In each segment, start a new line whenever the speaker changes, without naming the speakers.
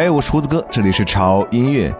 哎，我是胡子哥，这里是潮音乐。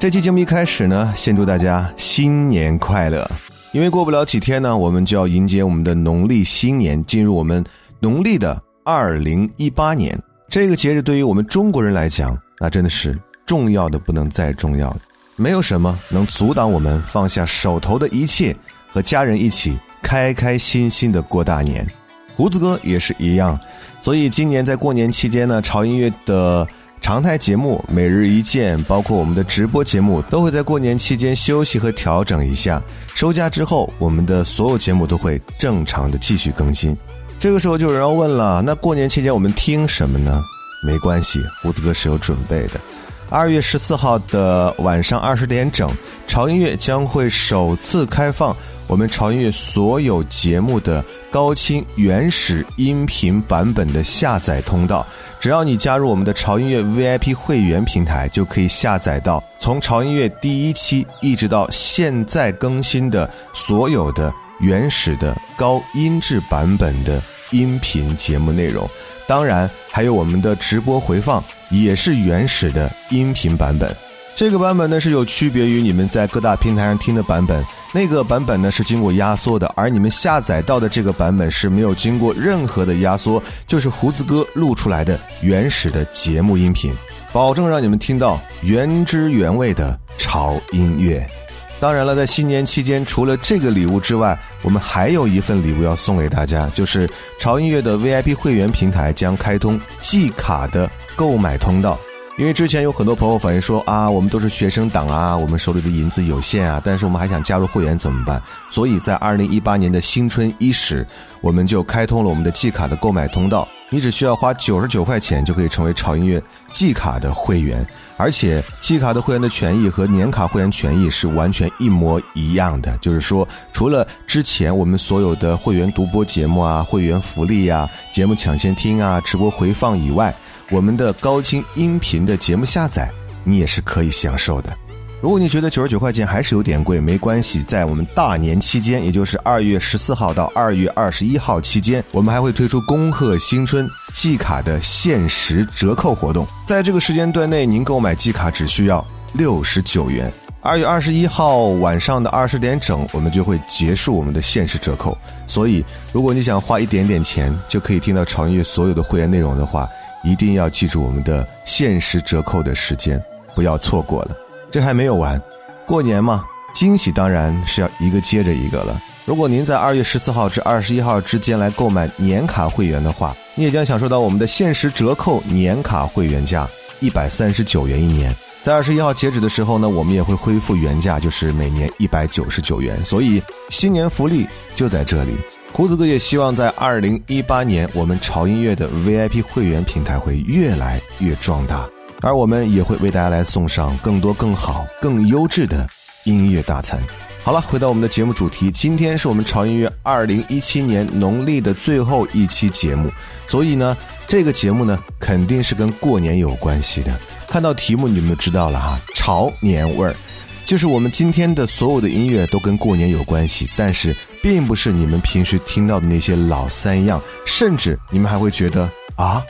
这期节目一开始呢，先祝大家新年快乐！因为过不了几天呢，我们就要迎接我们的农历新年，进入我们农历的二零一八年。这个节日对于我们中国人来讲，那真的是重要的不能再重要了。没有什么能阻挡我们放下手头的一切，和家人一起开开心心的过大年。胡子哥也是一样，所以今年在过年期间呢，潮音乐的。常态节目每日一见，包括我们的直播节目，都会在过年期间休息和调整一下。收假之后，我们的所有节目都会正常的继续更新。这个时候就有人要问了：那过年期间我们听什么呢？没关系，胡子哥是有准备的。二月十四号的晚上二十点整，潮音乐将会首次开放我们潮音乐所有节目的高清原始音频版本的下载通道。只要你加入我们的潮音乐 VIP 会员平台，就可以下载到从潮音乐第一期一直到现在更新的所有的原始的高音质版本的音频节目内容。当然，还有我们的直播回放。也是原始的音频版本，这个版本呢是有区别于你们在各大平台上听的版本，那个版本呢是经过压缩的，而你们下载到的这个版本是没有经过任何的压缩，就是胡子哥录出来的原始的节目音频，保证让你们听到原汁原味的潮音乐。当然了，在新年期间，除了这个礼物之外，我们还有一份礼物要送给大家，就是潮音乐的 VIP 会员平台将开通季卡的购买通道。因为之前有很多朋友反映说啊，我们都是学生党啊，我们手里的银子有限啊，但是我们还想加入会员怎么办？所以在二零一八年的新春伊始，我们就开通了我们的季卡的购买通道，你只需要花九十九块钱就可以成为潮音乐季卡的会员。而且季卡的会员的权益和年卡会员权益是完全一模一样的，就是说，除了之前我们所有的会员独播节目啊、会员福利呀、节目抢先听啊、直播回放以外，我们的高清音频的节目下载你也是可以享受的。如果你觉得九十九块钱还是有点贵，没关系，在我们大年期间，也就是二月十四号到二月二十一号期间，我们还会推出恭贺新春季卡的限时折扣活动。在这个时间段内，您购买季卡只需要六十九元。二月二十一号晚上的二十点整，我们就会结束我们的限时折扣。所以，如果你想花一点点钱就可以听到潮音乐所有的会员内容的话，一定要记住我们的限时折扣的时间，不要错过了。这还没有完，过年嘛，惊喜当然是要一个接着一个了。如果您在二月十四号至二十一号之间来购买年卡会员的话，你也将享受到我们的限时折扣年卡会员价一百三十九元一年。在二十一号截止的时候呢，我们也会恢复原价，就是每年一百九十九元。所以新年福利就在这里。胡子哥也希望在二零一八年，我们潮音乐的 VIP 会员平台会越来越壮大。而我们也会为大家来送上更多、更好、更优质的音乐大餐。好了，回到我们的节目主题，今天是我们潮音乐二零一七年农历的最后一期节目，所以呢，这个节目呢肯定是跟过年有关系的。看到题目你们就知道了哈，潮年味儿，就是我们今天的所有的音乐都跟过年有关系，但是并不是你们平时听到的那些老三样，甚至你们还会觉得啊，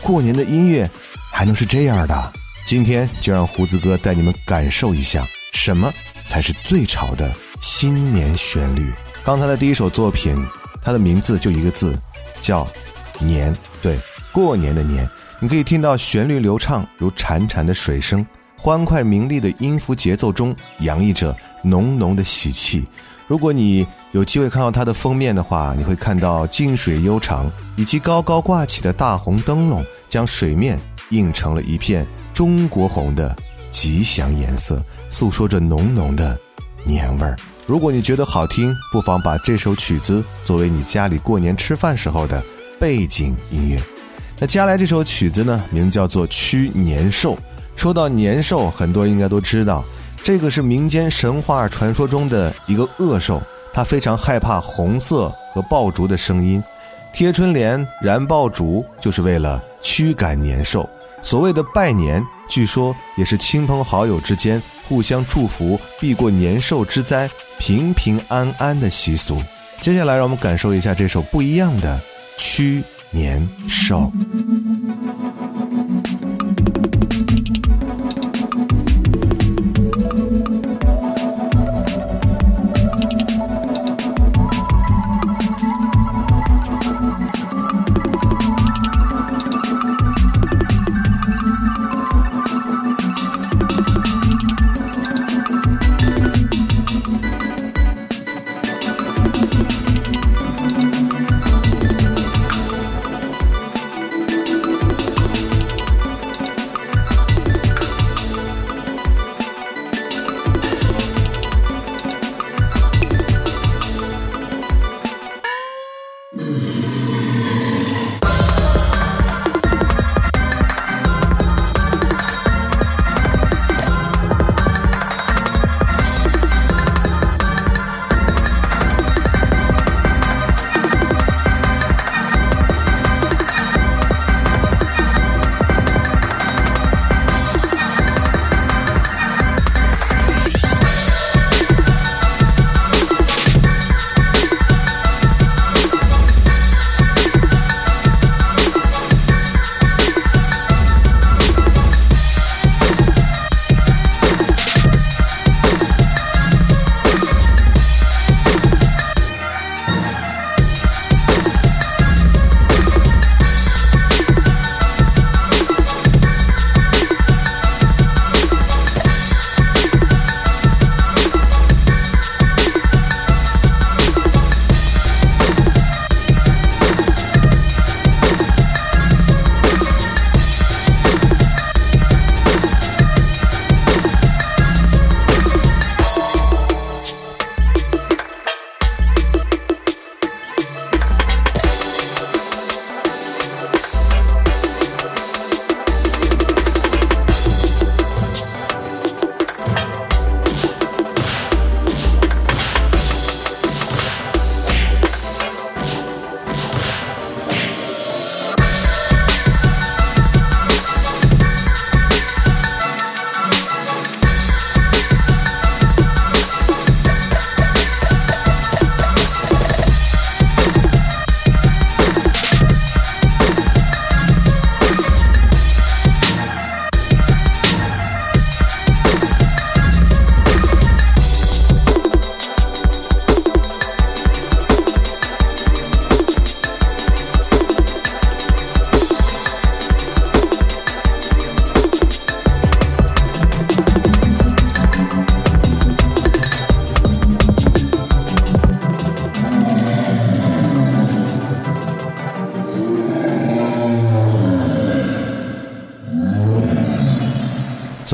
过年的音乐。还能是这样的？今天就让胡子哥带你们感受一下，什么才是最潮的新年旋律。刚才的第一首作品，它的名字就一个字，叫“年”。对，过年的年。你可以听到旋律流畅，如潺潺的水声，欢快明丽的音符节奏中洋溢着浓浓的喜气。如果你有机会看到它的封面的话，你会看到静水悠长，以及高高挂起的大红灯笼，将水面。映成了一片中国红的吉祥颜色，诉说着浓浓的年味儿。如果你觉得好听，不妨把这首曲子作为你家里过年吃饭时候的背景音乐。那接下来这首曲子呢，名叫做《驱年兽》。说到年兽，很多应该都知道，这个是民间神话传说中的一个恶兽，它非常害怕红色和爆竹的声音。贴春联、燃爆竹，就是为了驱赶年兽。所谓的拜年，据说也是亲朋好友之间互相祝福、避过年兽之灾、平平安安的习俗。接下来，让我们感受一下这首不一样的《驱年兽》。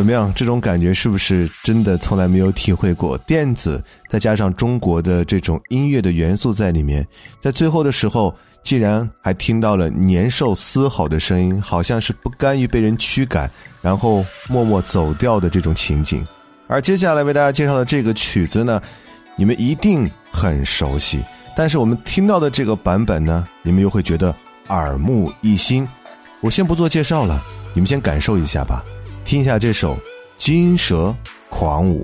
么样？这种感觉是不是真的从来没有体会过？电子再加上中国的这种音乐的元素在里面，在最后的时候，竟然还听到了年兽嘶吼的声音，好像是不甘于被人驱赶，然后默默走掉的这种情景。而接下来为大家介绍的这个曲子呢，你们一定很熟悉，但是我们听到的这个版本呢，你们又会觉得耳目一新。我先不做介绍了，你们先感受一下吧。听一下这首《金蛇狂舞》。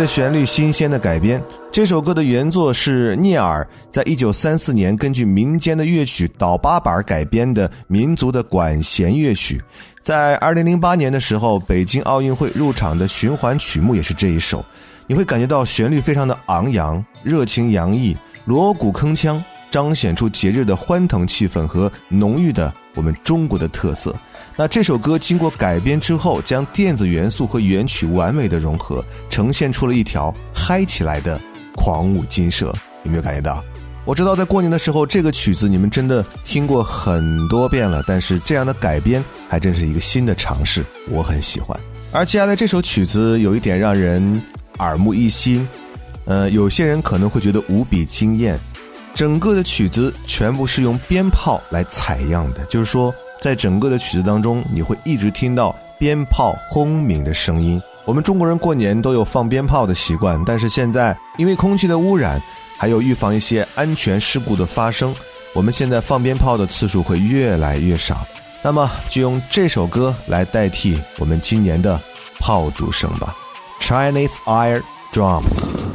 的旋律，新鲜的改编。这首歌的原作是聂耳在一九三四年根据民间的乐曲倒八板改编的民族的管弦乐曲。在二零零八年的时候，北京奥运会入场的循环曲目也是这一首。你会感觉到旋律非常的昂扬、热情洋溢，锣鼓铿锵，彰显出节日的欢腾气氛和浓郁的我们中国的特色。那这首歌经过改编之后，将电子元素和原曲完美的融合，呈现出了一条嗨起来的狂舞金蛇。有没有感觉到？我知道在过年的时候，这个曲子你们真的听过很多遍了，但是这样的改编还真是一个新的尝试，我很喜欢。而接下来这首曲子有一点让人耳目一新，呃，有些人可能会觉得无比惊艳。整个的曲子全部是用鞭炮来采样的，就是说。在整个的曲子当中，你会一直听到鞭炮轰鸣的声音。我们中国人过年都有放鞭炮的习惯，但是现在因为空气的污染，还有预防一些安全事故的发生，我们现在放鞭炮的次数会越来越少。那么就用这首歌来代替我们今年的炮竹声吧，Chinese Air Drums。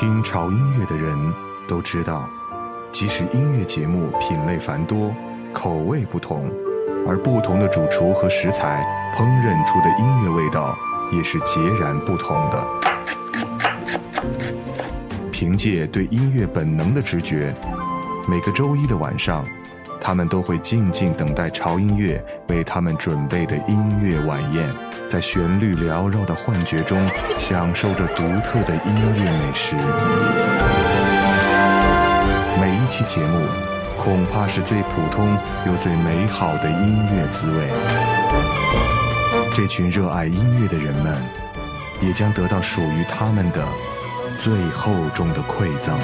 听潮音乐的人都知道，即使音乐节目品类繁多、口味不同，而不同的主厨和食材烹饪出的音乐味道也是截然不同的。凭借对音乐本能的直觉，每个周一的晚上，他们都会静静等待潮音乐为他们准备的音乐晚宴，在旋律缭绕的幻觉中，享受着独特的音乐美食。每一期节目，恐怕是最普通又最美好的音乐滋味。这群热爱音乐的人们，也将得到属于他们的最厚重的馈赠。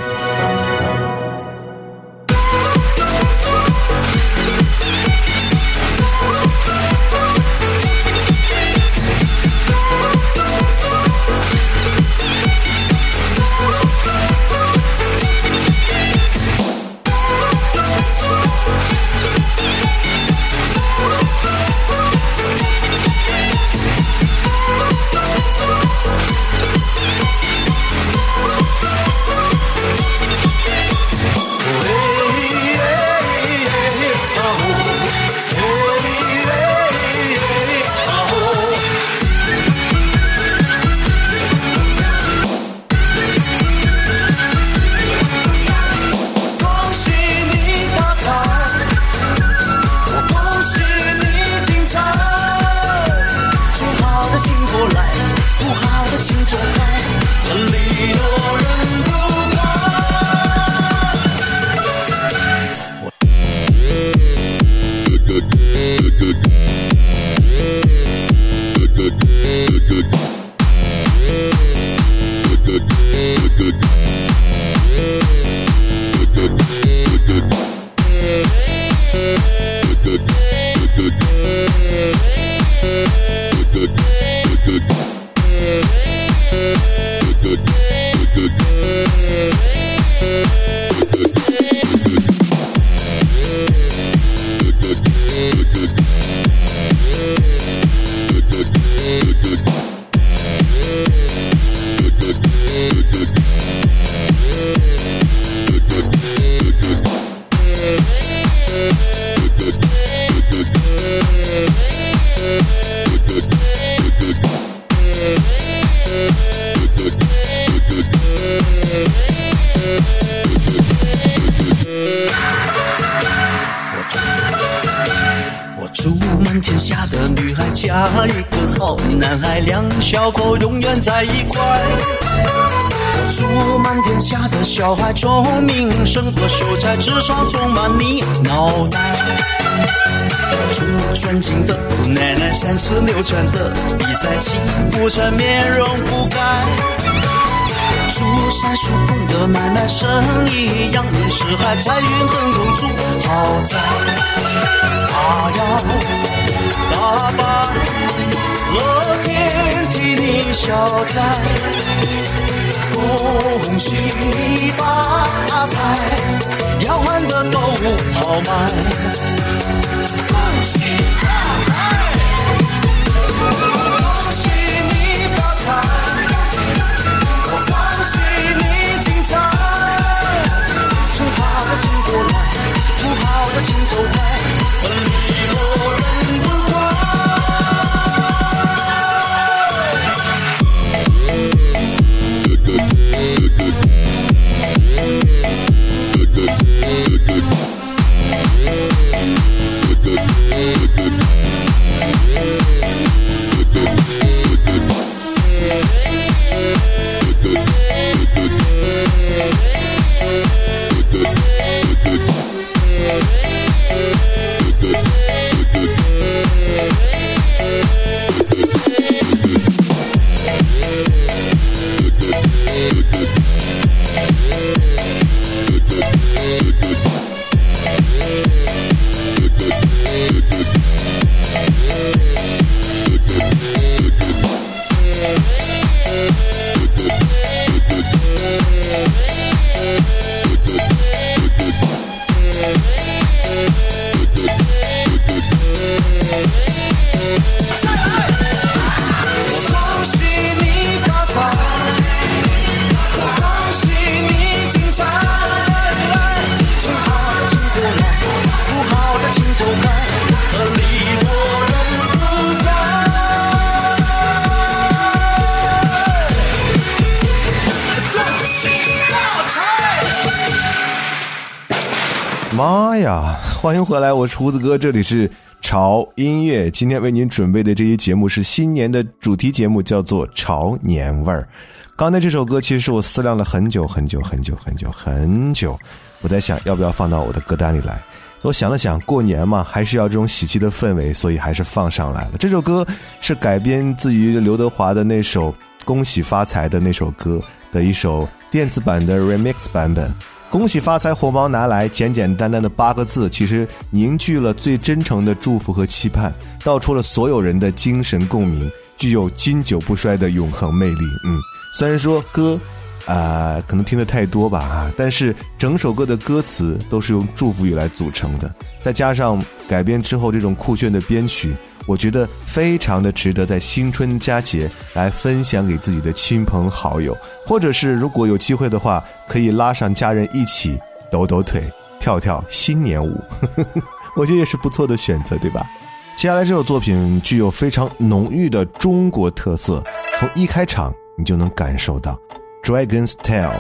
在一块。我祝满天下的小孩聪明，胜过秀才，智商充满你脑袋。我祝尊敬的姑奶奶三尺六寸的比赛，气不喘，面容不改。祝三叔公的买卖生意扬名四海，财运亨通，祝豪宅。大摇大摆乐天消灾，恭喜你发财，要换的都好买。
欢迎回来，我是胡子哥，这里是潮音乐。今天为您准备的这一节目是新年的主题节目，叫做《潮年味儿》。刚才这首歌其实是我思量了很久很久很久很久很久，我在想要不要放到我的歌单里来。我想了想，过年嘛，还是要这种喜气的氛围，所以还是放上来了。这首歌是改编自于刘德华的那首《恭喜发财》的那首歌的一首电子版的 remix 版本。恭喜发财，红包拿来！简简单单的八个字，其实凝聚了最真诚的祝福和期盼，道出了所有人的精神共鸣，具有经久不衰的永恒魅力。嗯，虽然说歌。啊，可能听得太多吧啊！但是整首歌的歌词都是用祝福语来组成的，再加上改编之后这种酷炫的编曲，我觉得非常的值得在新春佳节来分享给自己的亲朋好友，或者是如果有机会的话，可以拉上家人一起抖抖腿、跳跳新年舞，我觉得也是不错的选择，对吧？接下来这首作品具有非常浓郁的中国特色，从一开场你就能感受到。Dragon's Tail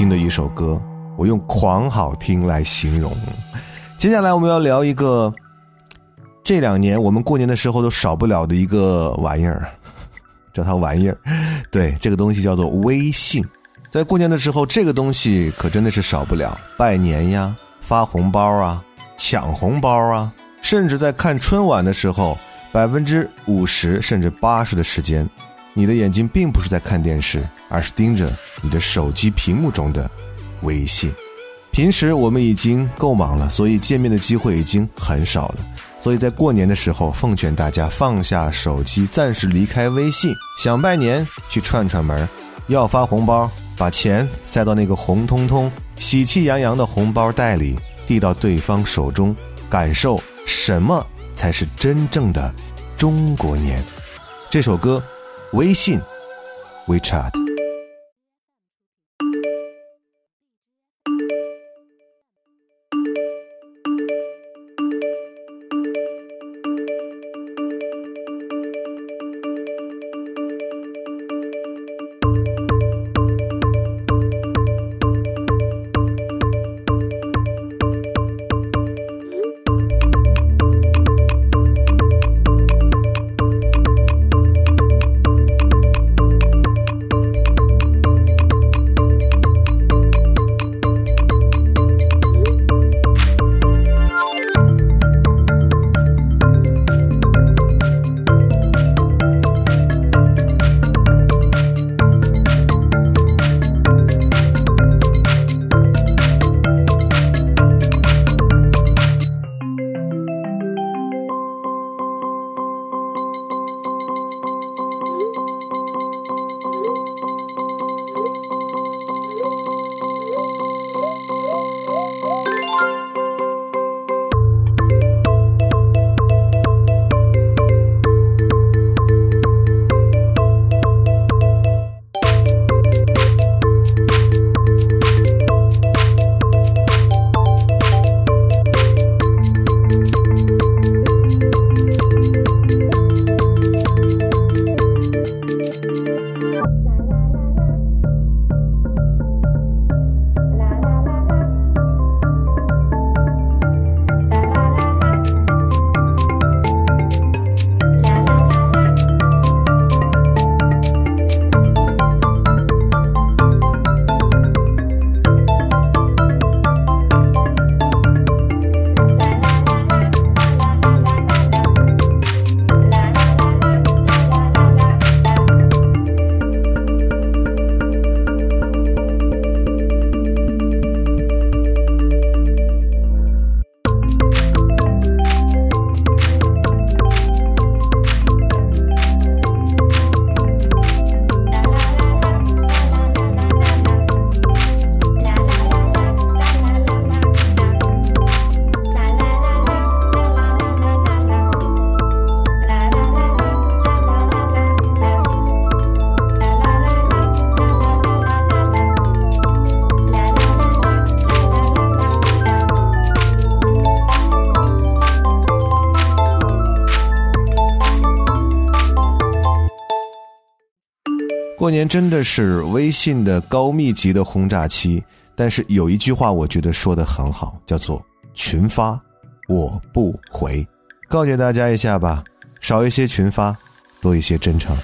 听的一首歌，我用“狂好听”来形容。接下来我们要聊一个这两年我们过年的时候都少不了的一个玩意儿，叫它玩意儿，对，这个东西叫做微信。在过年的时候，这个东西可真的是少不了，拜年呀、发红包啊、抢红包啊，甚至在看春晚的时候，百分之五十甚至八十的时间。你的眼睛并不是在看电视，而是盯着你的手机屏幕中的微信。平时我们已经够忙了，所以见面的机会已经很少了。所以在过年的时候，奉劝大家放下手机，暂时离开微信。想拜年去串串门，要发红包，把钱塞到那个红彤彤、喜气洋洋的红包袋里，递到对方手中，感受什么才是真正的中国年。这首歌。微信，WeChat。年真的是微信的高密集的轰炸期，但是有一句话我觉得说的很好，叫做“群发我不回”。告诫大家一下吧，少一些群发，多一些真诚。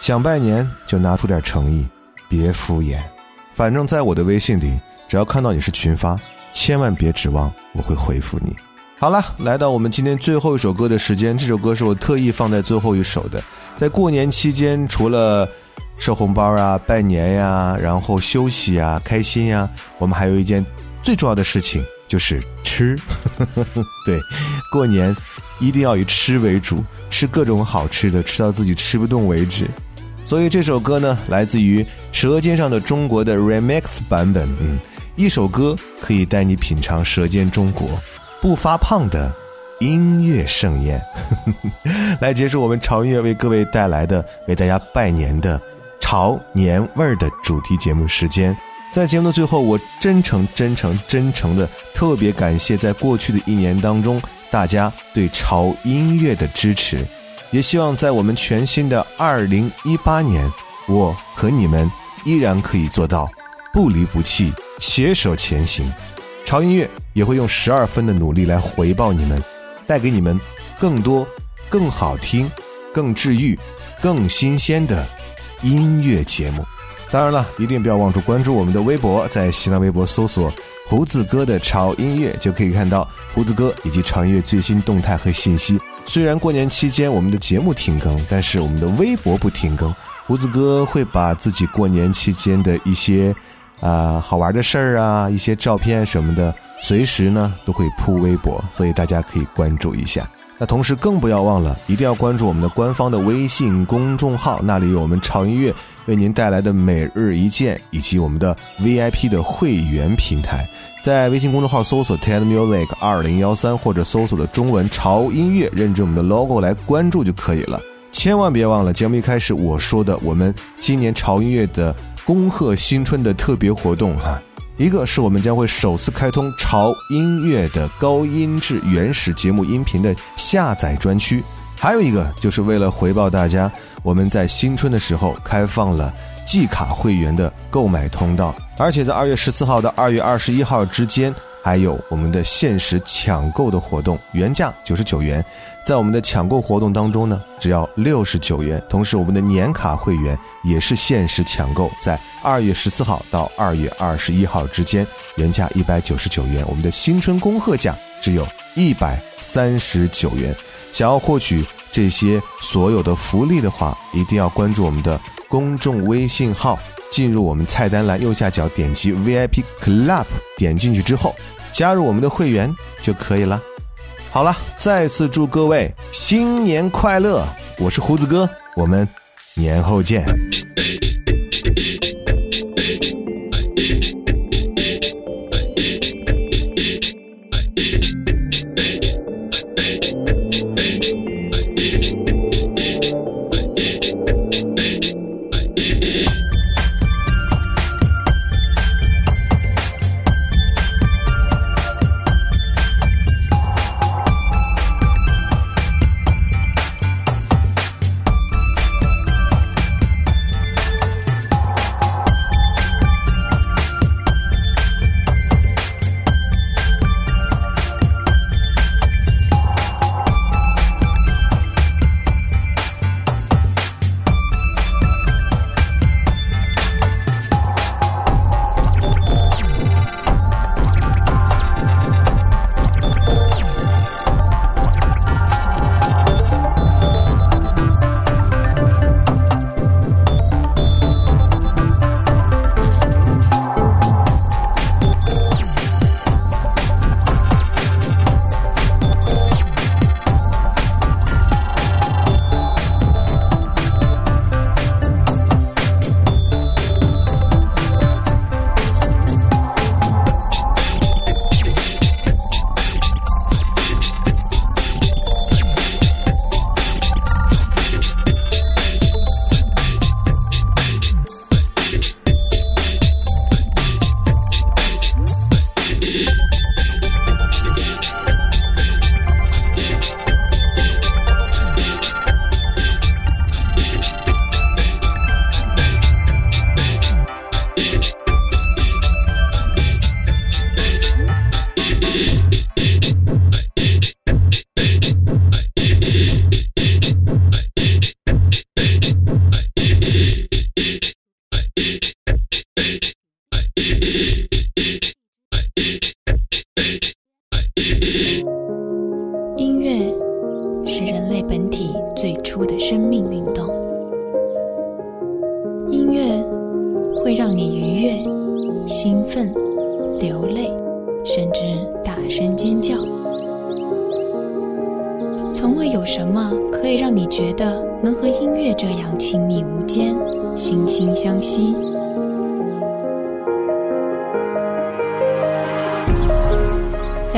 想拜年就拿出点诚意，别敷衍。反正在我的微信里，只要看到你是群发，千万别指望我会回复你。好了，来到我们今天最后一首歌的时间，这首歌是我特意放在最后一首的。在过年期间，除了收红包啊、拜年呀，然后休息啊、开心呀，我们还有一件最重要的事情，就是吃。对，过年一定要以吃为主，吃各种好吃的，吃到自己吃不动为止。所以这首歌呢，来自于《舌尖上的中国》的 remix 版本。嗯，一首歌可以带你品尝《舌尖中国》，不发胖的音乐盛宴。来结束我们潮音乐为各位带来的、为大家拜年的潮年味儿的主题节目时间。在节目的最后，我真诚、真诚、真诚的特别感谢在过去的一年当中大家对潮音乐的支持。也希望在我们全新的二零一八年，我和你们依然可以做到不离不弃，携手前行。潮音乐也会用十二分的努力来回报你们，带给你们更多、更好听、更治愈、更新鲜的音乐节目。当然了，一定不要忘记关注我们的微博，在新浪微博搜索“胡子哥的潮音乐”，就可以看到胡子哥以及潮音乐最新动态和信息。虽然过年期间我们的节目停更，但是我们的微博不停更。胡子哥会把自己过年期间的一些啊好玩的事儿啊、一些照片什么的，随时呢都会铺微博，所以大家可以关注一下。那同时更不要忘了，一定要关注我们的官方的微信公众号，那里有我们潮音乐为您带来的每日一见，以及我们的 VIP 的会员平台。在微信公众号搜索 TED Music 二零幺三，或者搜索的中文潮音乐，认证我们的 logo 来关注就可以了。千万别忘了节目一开始我说的，我们今年潮音乐的恭贺新春的特别活动哈。一个是我们将会首次开通潮音乐的高音质原始节目音频的下载专区，还有一个就是为了回报大家，我们在新春的时候开放了季卡会员的购买通道，而且在二月十四号到二月二十一号之间。还有我们的限时抢购的活动，原价九十九元，在我们的抢购活动当中呢，只要六十九元。同时，我们的年卡会员也是限时抢购，在二月十四号到二月二十一号之间，原价一百九十九元，我们的新春恭贺价只有一百三十九元。想要获取这些所有的福利的话，一定要关注我们的公众微信号。进入我们菜单栏右下角，点击 VIP Club，点进去之后，加入我们的会员就可以了。好了，再次祝各位新年快乐！我是胡子哥，我们年后见。